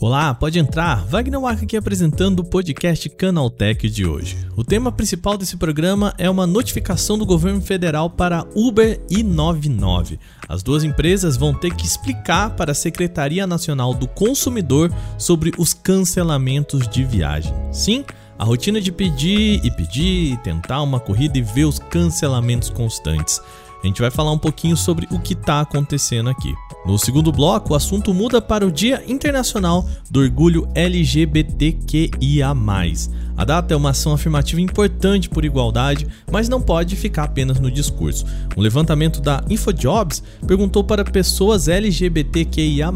Olá, pode entrar. Wagner Waka aqui apresentando o podcast Canaltech de hoje. O tema principal desse programa é uma notificação do governo federal para Uber e 99. As duas empresas vão ter que explicar para a Secretaria Nacional do Consumidor sobre os cancelamentos de viagem. Sim, a rotina de pedir e pedir, tentar uma corrida e ver os cancelamentos constantes. A gente vai falar um pouquinho sobre o que está acontecendo aqui. No segundo bloco, o assunto muda para o Dia Internacional do Orgulho LGBTQIA. A data é uma ação afirmativa importante por igualdade, mas não pode ficar apenas no discurso. Um levantamento da InfoJobs perguntou para pessoas LGBTQIA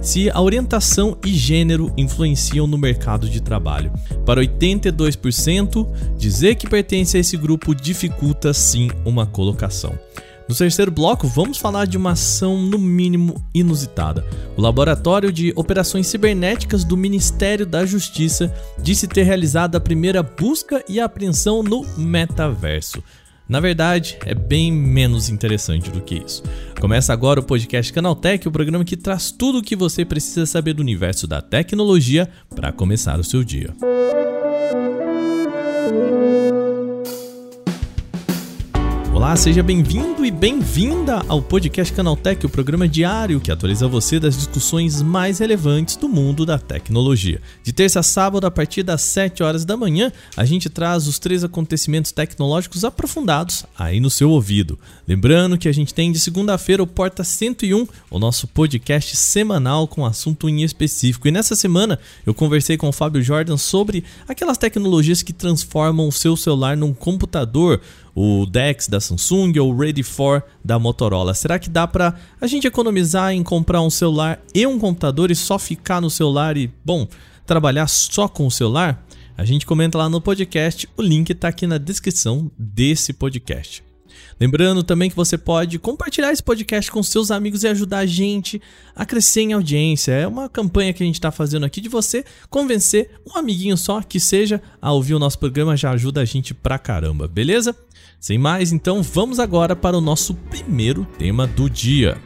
se a orientação e gênero influenciam no mercado de trabalho. Para 82%, dizer que pertence a esse grupo dificulta sim uma colocação. No terceiro bloco, vamos falar de uma ação no mínimo inusitada. O Laboratório de Operações Cibernéticas do Ministério da Justiça disse ter realizado a primeira busca e apreensão no metaverso. Na verdade, é bem menos interessante do que isso. Começa agora o podcast Canaltech, o programa que traz tudo o que você precisa saber do universo da tecnologia para começar o seu dia. Olá, seja bem-vindo e bem-vinda ao podcast Canaltech, o programa diário que atualiza você das discussões mais relevantes do mundo da tecnologia. De terça a sábado, a partir das 7 horas da manhã, a gente traz os três acontecimentos tecnológicos aprofundados aí no seu ouvido. Lembrando que a gente tem de segunda-feira o Porta 101, o nosso podcast semanal com assunto em específico. E nessa semana eu conversei com o Fábio Jordan sobre aquelas tecnologias que transformam o seu celular num computador o Dex da Samsung ou o Ready 4 da Motorola. Será que dá para a gente economizar em comprar um celular e um computador e só ficar no celular e, bom, trabalhar só com o celular? A gente comenta lá no podcast, o link está aqui na descrição desse podcast. Lembrando também que você pode compartilhar esse podcast com seus amigos e ajudar a gente a crescer em audiência. É uma campanha que a gente está fazendo aqui de você convencer um amiguinho só que seja a ouvir o nosso programa, já ajuda a gente pra caramba, beleza? Sem mais, então vamos agora para o nosso primeiro tema do dia.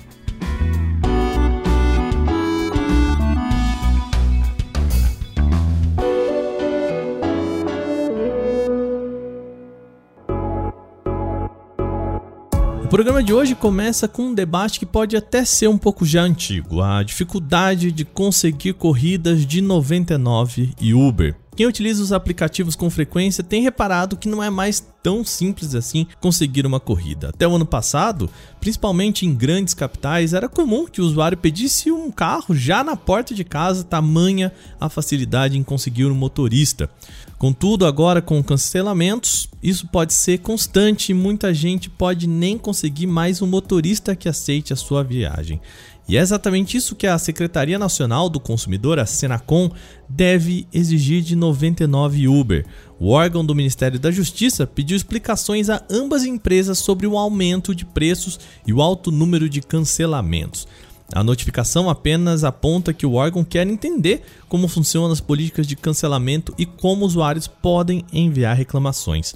O programa de hoje começa com um debate que pode até ser um pouco já antigo: a dificuldade de conseguir corridas de 99 e Uber. Quem utiliza os aplicativos com frequência tem reparado que não é mais tão simples assim conseguir uma corrida. Até o ano passado, principalmente em grandes capitais, era comum que o usuário pedisse um carro já na porta de casa, tamanha a facilidade em conseguir um motorista. Contudo, agora com cancelamentos, isso pode ser constante e muita gente pode nem conseguir mais um motorista que aceite a sua viagem. E é exatamente isso que a Secretaria Nacional do Consumidor, a Senacom, deve exigir de 99 Uber. O órgão do Ministério da Justiça pediu explicações a ambas empresas sobre o aumento de preços e o alto número de cancelamentos. A notificação apenas aponta que o órgão quer entender como funcionam as políticas de cancelamento e como usuários podem enviar reclamações.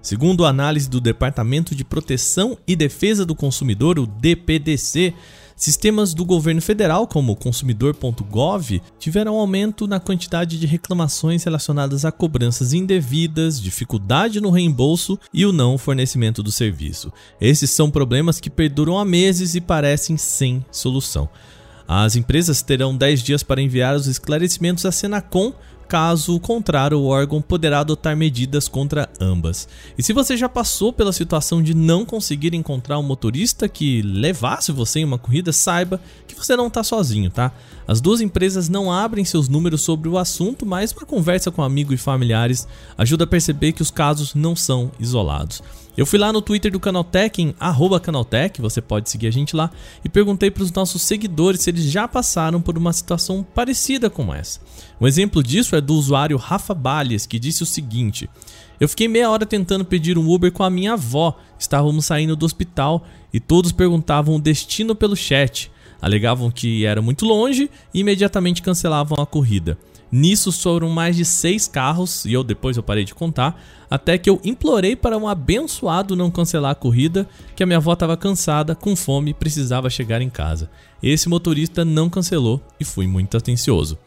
Segundo a análise do Departamento de Proteção e Defesa do Consumidor, o DPDC, Sistemas do governo federal, como consumidor.gov, tiveram aumento na quantidade de reclamações relacionadas a cobranças indevidas, dificuldade no reembolso e o não fornecimento do serviço. Esses são problemas que perduram há meses e parecem sem solução. As empresas terão 10 dias para enviar os esclarecimentos à Senacom Caso contrário, o órgão poderá adotar medidas contra ambas. E se você já passou pela situação de não conseguir encontrar um motorista que levasse você em uma corrida, saiba que você não está sozinho, tá? As duas empresas não abrem seus números sobre o assunto, mas uma conversa com amigos e familiares ajuda a perceber que os casos não são isolados. Eu fui lá no Twitter do Canaltech, em Canaltech, você pode seguir a gente lá, e perguntei para os nossos seguidores se eles já passaram por uma situação parecida com essa. Um exemplo disso é do usuário Rafa Balles, que disse o seguinte: Eu fiquei meia hora tentando pedir um Uber com a minha avó, estávamos saindo do hospital e todos perguntavam o destino pelo chat. Alegavam que era muito longe e imediatamente cancelavam a corrida. Nisso foram mais de seis carros, e eu depois eu parei de contar, até que eu implorei para um abençoado não cancelar a corrida, que a minha avó estava cansada, com fome e precisava chegar em casa. Esse motorista não cancelou e fui muito atencioso.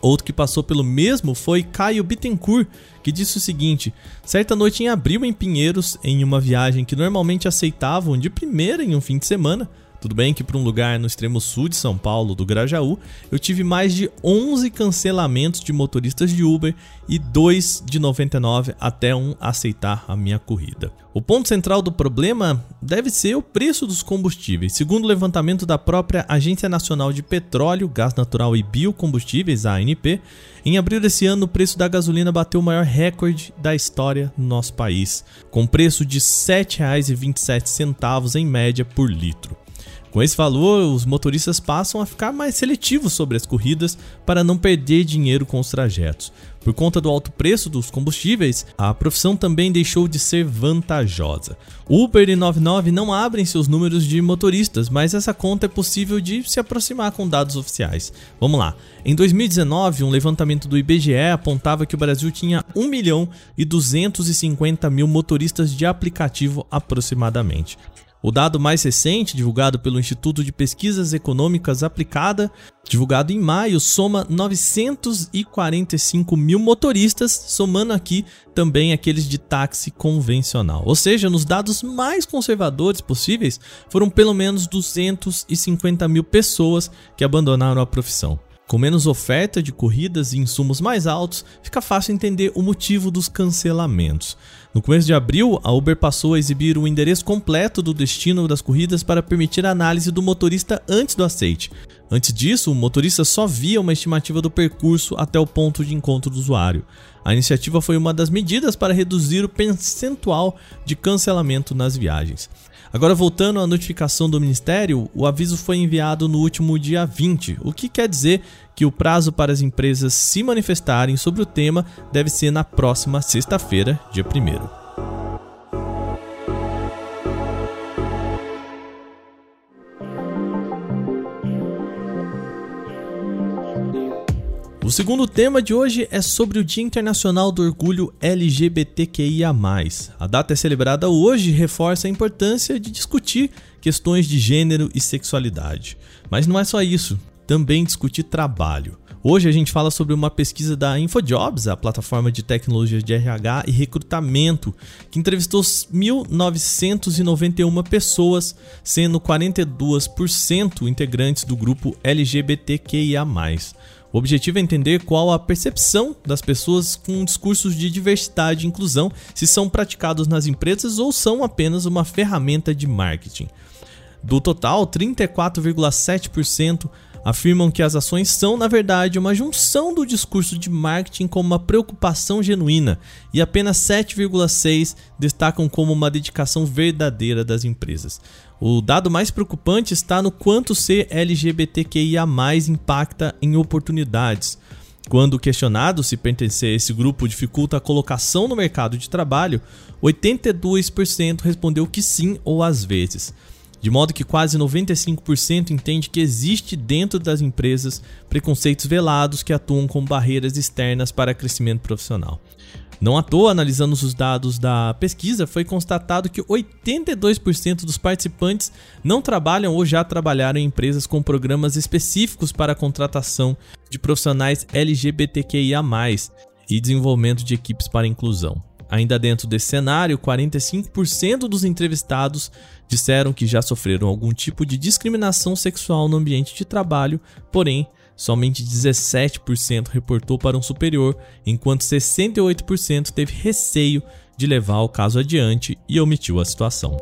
Outro que passou pelo mesmo foi Caio Bittencourt, que disse o seguinte: certa noite em abril em Pinheiros, em uma viagem que normalmente aceitavam de primeira em um fim de semana, tudo bem que para um lugar no extremo sul de São Paulo, do Grajaú, eu tive mais de 11 cancelamentos de motoristas de Uber e 2 de 99 até um aceitar a minha corrida. O ponto central do problema deve ser o preço dos combustíveis. Segundo o levantamento da própria Agência Nacional de Petróleo, Gás Natural e Biocombustíveis, ANP, em abril desse ano o preço da gasolina bateu o maior recorde da história no nosso país, com preço de R$ 7,27 em média por litro. Com esse valor, os motoristas passam a ficar mais seletivos sobre as corridas para não perder dinheiro com os trajetos. Por conta do alto preço dos combustíveis, a profissão também deixou de ser vantajosa. Uber e 99 não abrem seus números de motoristas, mas essa conta é possível de se aproximar com dados oficiais. Vamos lá. Em 2019, um levantamento do IBGE apontava que o Brasil tinha 1 milhão e 250 mil motoristas de aplicativo aproximadamente. O dado mais recente, divulgado pelo Instituto de Pesquisas Econômicas Aplicada, divulgado em maio, soma 945 mil motoristas, somando aqui também aqueles de táxi convencional. Ou seja, nos dados mais conservadores possíveis, foram pelo menos 250 mil pessoas que abandonaram a profissão. Com menos oferta de corridas e insumos mais altos, fica fácil entender o motivo dos cancelamentos. No começo de abril, a Uber passou a exibir o endereço completo do destino das corridas para permitir a análise do motorista antes do aceite. Antes disso, o motorista só via uma estimativa do percurso até o ponto de encontro do usuário. A iniciativa foi uma das medidas para reduzir o percentual de cancelamento nas viagens. Agora, voltando à notificação do Ministério, o aviso foi enviado no último dia 20, o que quer dizer que o prazo para as empresas se manifestarem sobre o tema deve ser na próxima sexta-feira, dia 1. O segundo tema de hoje é sobre o Dia Internacional do Orgulho LGBTQIA. A data é celebrada hoje e reforça a importância de discutir questões de gênero e sexualidade. Mas não é só isso, também discutir trabalho. Hoje a gente fala sobre uma pesquisa da InfoJobs, a plataforma de tecnologia de RH e recrutamento, que entrevistou 1.991 pessoas, sendo 42% integrantes do grupo LGBTQIA. O objetivo é entender qual a percepção das pessoas com discursos de diversidade e inclusão, se são praticados nas empresas ou são apenas uma ferramenta de marketing. Do total, 34,7% afirmam que as ações são, na verdade, uma junção do discurso de marketing com uma preocupação genuína, e apenas 7,6% destacam como uma dedicação verdadeira das empresas. O dado mais preocupante está no quanto ser LGBTQIA impacta em oportunidades. Quando questionado se pertencer a esse grupo dificulta a colocação no mercado de trabalho, 82% respondeu que sim ou às vezes de modo que quase 95% entende que existe dentro das empresas preconceitos velados que atuam como barreiras externas para crescimento profissional. Não à toa, analisando os dados da pesquisa, foi constatado que 82% dos participantes não trabalham ou já trabalharam em empresas com programas específicos para a contratação de profissionais LGBTQIA, e desenvolvimento de equipes para inclusão. Ainda dentro desse cenário, 45% dos entrevistados disseram que já sofreram algum tipo de discriminação sexual no ambiente de trabalho, porém, somente 17% reportou para um superior, enquanto 68% teve receio de levar o caso adiante e omitiu a situação.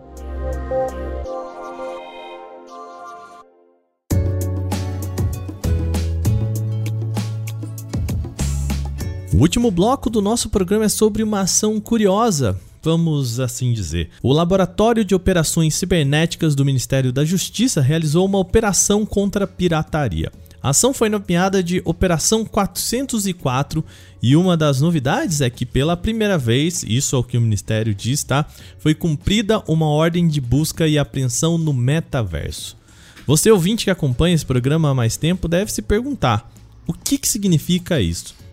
O último bloco do nosso programa é sobre uma ação curiosa, vamos assim dizer. O Laboratório de Operações Cibernéticas do Ministério da Justiça realizou uma operação contra a pirataria. A ação foi nomeada de Operação 404 e uma das novidades é que pela primeira vez, isso é o que o ministério diz, tá? Foi cumprida uma ordem de busca e apreensão no metaverso. Você ouvinte que acompanha esse programa há mais tempo deve se perguntar: O que, que significa isso?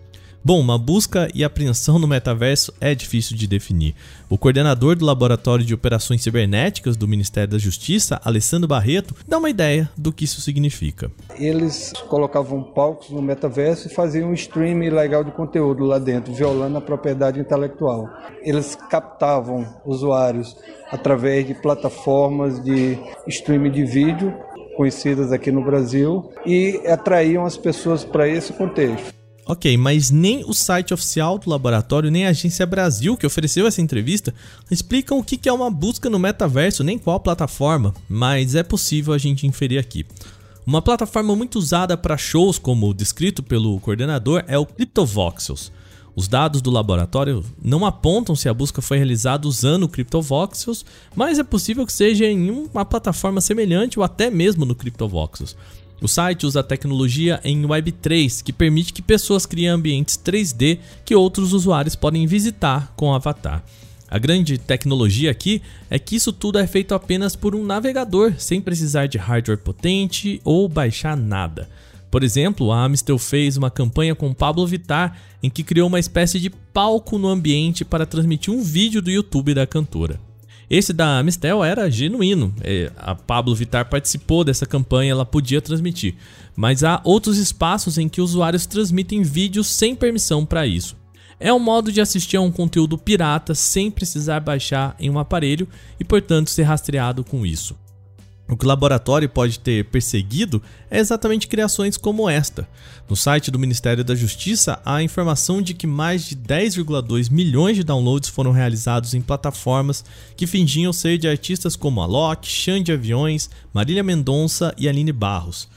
Bom, uma busca e apreensão no metaverso é difícil de definir. O coordenador do Laboratório de Operações Cibernéticas do Ministério da Justiça, Alessandro Barreto, dá uma ideia do que isso significa. Eles colocavam palcos no metaverso e faziam um stream legal de conteúdo lá dentro, violando a propriedade intelectual. Eles captavam usuários através de plataformas de streaming de vídeo conhecidas aqui no Brasil e atraíam as pessoas para esse contexto. Ok, mas nem o site oficial do laboratório, nem a Agência Brasil, que ofereceu essa entrevista, explicam o que é uma busca no metaverso, nem qual plataforma, mas é possível a gente inferir aqui. Uma plataforma muito usada para shows, como descrito pelo coordenador, é o CryptoVoxels. Os dados do laboratório não apontam se a busca foi realizada usando o CryptoVoxels, mas é possível que seja em uma plataforma semelhante ou até mesmo no CryptoVoxels. O site usa a tecnologia em Web3, que permite que pessoas criem ambientes 3D que outros usuários podem visitar com o avatar. A grande tecnologia aqui é que isso tudo é feito apenas por um navegador, sem precisar de hardware potente ou baixar nada. Por exemplo, a Amistel fez uma campanha com Pablo Vittar em que criou uma espécie de palco no ambiente para transmitir um vídeo do YouTube da cantora. Esse da Amistel era genuíno. É, a Pablo Vitar participou dessa campanha, ela podia transmitir. Mas há outros espaços em que usuários transmitem vídeos sem permissão para isso. É um modo de assistir a um conteúdo pirata sem precisar baixar em um aparelho e, portanto, ser rastreado com isso. O que o laboratório pode ter perseguido é exatamente criações como esta. No site do Ministério da Justiça há informação de que mais de 10,2 milhões de downloads foram realizados em plataformas que fingiam ser de artistas como Alok, Xande Aviões, Marília Mendonça e Aline Barros.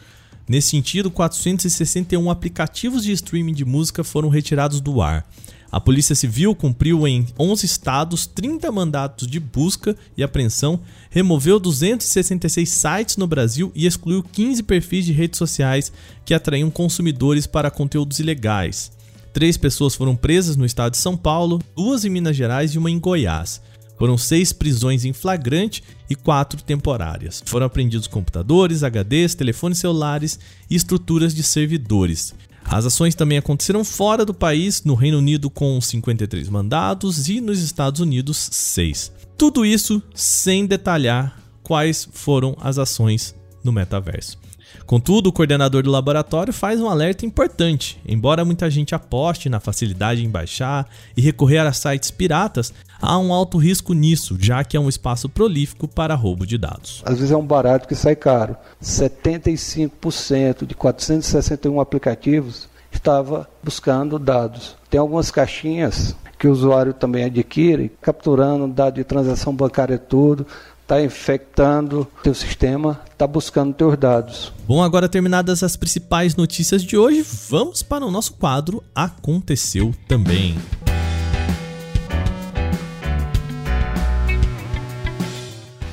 Nesse sentido, 461 aplicativos de streaming de música foram retirados do ar. A Polícia Civil cumpriu em 11 estados 30 mandatos de busca e apreensão, removeu 266 sites no Brasil e excluiu 15 perfis de redes sociais que atraíam consumidores para conteúdos ilegais. Três pessoas foram presas no estado de São Paulo, duas em Minas Gerais e uma em Goiás. Foram seis prisões em flagrante e quatro temporárias. Foram apreendidos computadores, HDs, telefones celulares e estruturas de servidores. As ações também aconteceram fora do país, no Reino Unido com 53 mandados e nos Estados Unidos 6. Tudo isso sem detalhar quais foram as ações no metaverso. Contudo, o coordenador do laboratório faz um alerta importante. Embora muita gente aposte na facilidade em baixar e recorrer a sites piratas, há um alto risco nisso, já que é um espaço prolífico para roubo de dados. Às vezes é um barato que sai caro. 75% de 461 aplicativos estava buscando dados. Tem algumas caixinhas que o usuário também adquire, capturando dado de transação bancária tudo, está infectando teu sistema, está buscando teus dados. Bom, agora terminadas as principais notícias de hoje, vamos para o nosso quadro Aconteceu Também.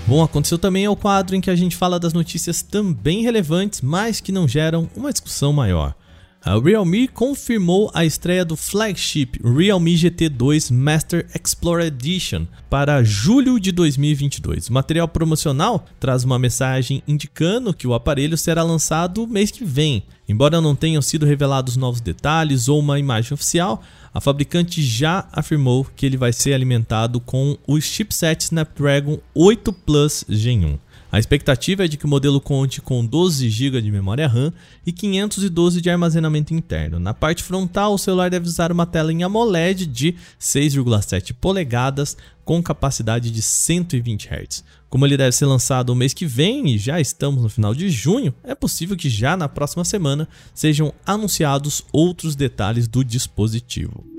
Bom, aconteceu também é o quadro em que a gente fala das notícias também relevantes, mas que não geram uma discussão maior. A Realme confirmou a estreia do flagship Realme GT2 Master Explorer Edition para julho de 2022. O material promocional traz uma mensagem indicando que o aparelho será lançado mês que vem. Embora não tenham sido revelados novos detalhes ou uma imagem oficial, a fabricante já afirmou que ele vai ser alimentado com o chipset Snapdragon 8 Plus Gen 1. A expectativa é de que o modelo conte com 12 GB de memória RAM e 512 de armazenamento interno. Na parte frontal, o celular deve usar uma tela em AMOLED de 6,7 polegadas com capacidade de 120 Hz. Como ele deve ser lançado o mês que vem e já estamos no final de junho, é possível que já na próxima semana sejam anunciados outros detalhes do dispositivo.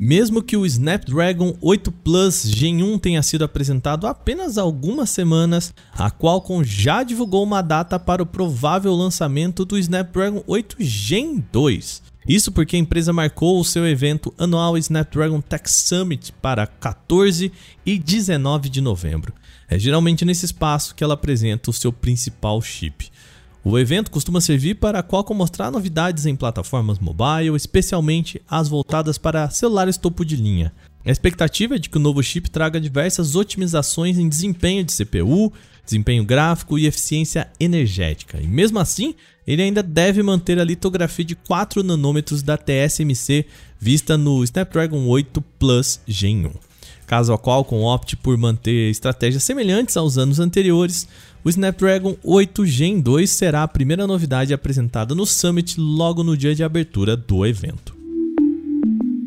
Mesmo que o Snapdragon 8 Plus Gen 1 tenha sido apresentado há apenas algumas semanas, a Qualcomm já divulgou uma data para o provável lançamento do Snapdragon 8 Gen 2. Isso porque a empresa marcou o seu evento anual Snapdragon Tech Summit para 14 e 19 de novembro. É geralmente nesse espaço que ela apresenta o seu principal chip. O evento costuma servir para a Qualcomm mostrar novidades em plataformas mobile, especialmente as voltadas para celulares topo de linha. A expectativa é de que o novo chip traga diversas otimizações em desempenho de CPU, desempenho gráfico e eficiência energética. E mesmo assim, ele ainda deve manter a litografia de 4 nanômetros da TSMC vista no Snapdragon 8 Plus Gen 1. Caso a Qualcomm opte por manter estratégias semelhantes aos anos anteriores, o Snapdragon 8 Gen 2 será a primeira novidade apresentada no Summit logo no dia de abertura do evento.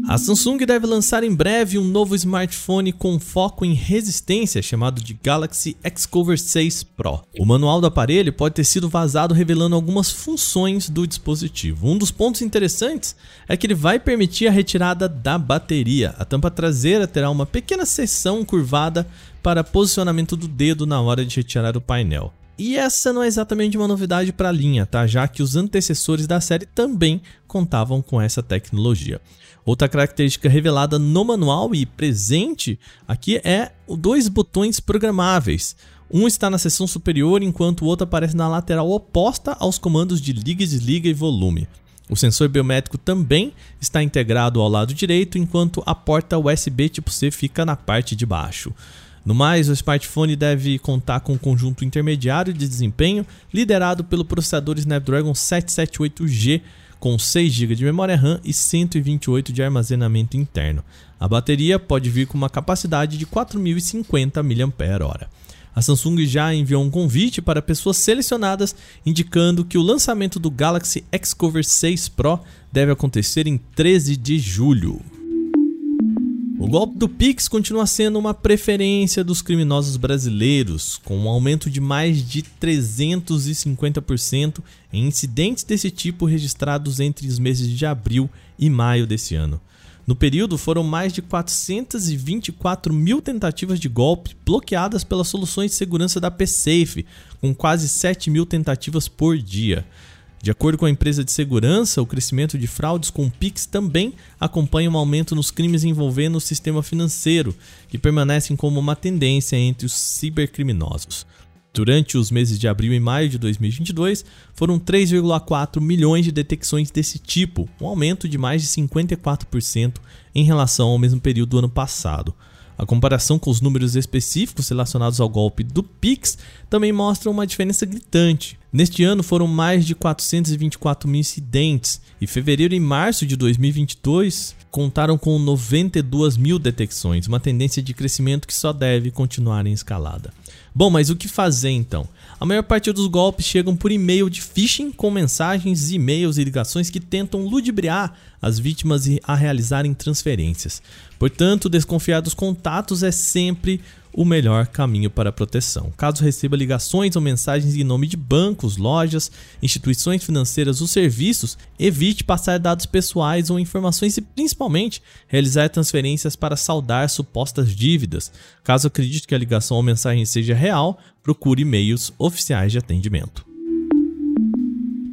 A Samsung deve lançar em breve um novo smartphone com foco em resistência chamado de Galaxy Xcover 6 Pro. O manual do aparelho pode ter sido vazado revelando algumas funções do dispositivo. Um dos pontos interessantes é que ele vai permitir a retirada da bateria. A tampa traseira terá uma pequena seção curvada para posicionamento do dedo na hora de retirar o painel. E essa não é exatamente uma novidade para a linha, tá? Já que os antecessores da série também contavam com essa tecnologia. Outra característica revelada no manual e presente aqui é dois botões programáveis. Um está na seção superior, enquanto o outro aparece na lateral oposta aos comandos de liga, desliga e volume. O sensor biométrico também está integrado ao lado direito, enquanto a porta USB tipo C fica na parte de baixo. No mais, o smartphone deve contar com um conjunto intermediário de desempenho liderado pelo processador Snapdragon 778G com 6 GB de memória RAM e 128 de armazenamento interno. A bateria pode vir com uma capacidade de 4050 mAh. A Samsung já enviou um convite para pessoas selecionadas, indicando que o lançamento do Galaxy Xcover 6 Pro deve acontecer em 13 de julho. O golpe do Pix continua sendo uma preferência dos criminosos brasileiros, com um aumento de mais de 350% em incidentes desse tipo registrados entre os meses de abril e maio desse ano. No período, foram mais de 424 mil tentativas de golpe bloqueadas pelas soluções de segurança da PSafe, com quase 7 mil tentativas por dia. De acordo com a empresa de segurança, o crescimento de fraudes com Pix também acompanha um aumento nos crimes envolvendo o sistema financeiro, que permanecem como uma tendência entre os cibercriminosos. Durante os meses de abril e maio de 2022, foram 3,4 milhões de detecções desse tipo, um aumento de mais de 54% em relação ao mesmo período do ano passado. A comparação com os números específicos relacionados ao golpe do Pix também mostra uma diferença gritante. Neste ano foram mais de 424 mil incidentes e fevereiro e março de 2022 contaram com 92 mil detecções, uma tendência de crescimento que só deve continuar em escalada. Bom, mas o que fazer então? A maior parte dos golpes chegam por e-mail de phishing com mensagens, e-mails e ligações que tentam ludibriar as vítimas a realizarem transferências. Portanto, desconfiar dos contatos é sempre o melhor caminho para a proteção. Caso receba ligações ou mensagens em nome de bancos, lojas, instituições financeiras ou serviços, evite passar dados pessoais ou informações e, principalmente, realizar transferências para saldar supostas dívidas. Caso acredite que a ligação ou mensagem seja real, procure e-mails oficiais de atendimento.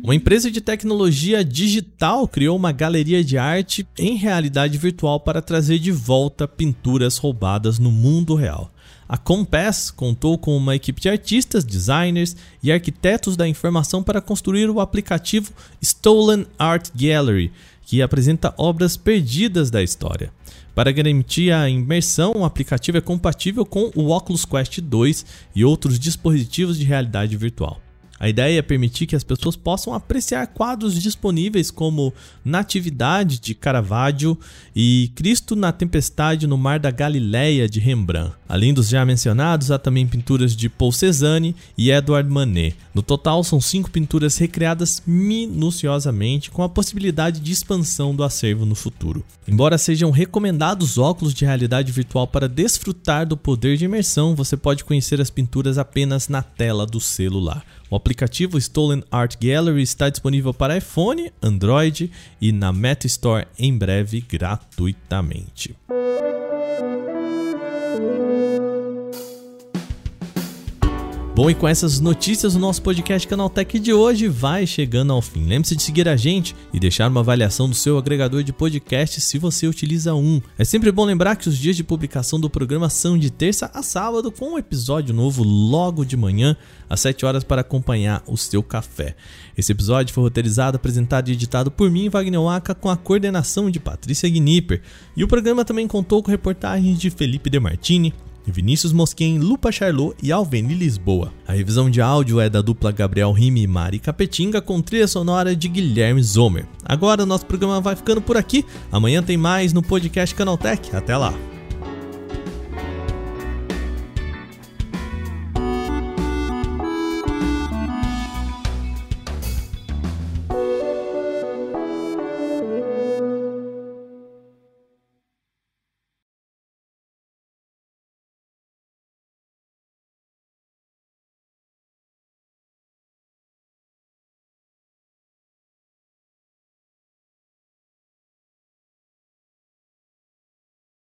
Uma empresa de tecnologia digital criou uma galeria de arte em realidade virtual para trazer de volta pinturas roubadas no mundo real. A Compass contou com uma equipe de artistas, designers e arquitetos da informação para construir o aplicativo Stolen Art Gallery, que apresenta obras perdidas da história. Para garantir a imersão, o aplicativo é compatível com o Oculus Quest 2 e outros dispositivos de realidade virtual. A ideia é permitir que as pessoas possam apreciar quadros disponíveis como Natividade de Caravaggio e Cristo na Tempestade no Mar da Galileia de Rembrandt. Além dos já mencionados, há também pinturas de Paul Cézanne e Edouard Manet. No total, são cinco pinturas recriadas minuciosamente, com a possibilidade de expansão do acervo no futuro. Embora sejam recomendados óculos de realidade virtual para desfrutar do poder de imersão, você pode conhecer as pinturas apenas na tela do celular. O aplicativo Stolen Art Gallery está disponível para iPhone, Android e na Meta Store em breve gratuitamente. Bom, e com essas notícias, o nosso podcast Canaltech de hoje vai chegando ao fim. Lembre-se de seguir a gente e deixar uma avaliação do seu agregador de podcast se você utiliza um. É sempre bom lembrar que os dias de publicação do programa são de terça a sábado, com um episódio novo logo de manhã, às 7 horas, para acompanhar o seu café. Esse episódio foi roteirizado, apresentado e editado por mim, Wagner Waka, com a coordenação de Patrícia Gnipper. E o programa também contou com reportagens de Felipe De Martini, Vinícius Mosquen, Lupa Charlot e Alveni Lisboa. A revisão de áudio é da dupla Gabriel Rime e Mari Capetinga com trilha sonora de Guilherme Zomer. Agora nosso programa vai ficando por aqui. Amanhã tem mais no podcast Canaltech. Até lá!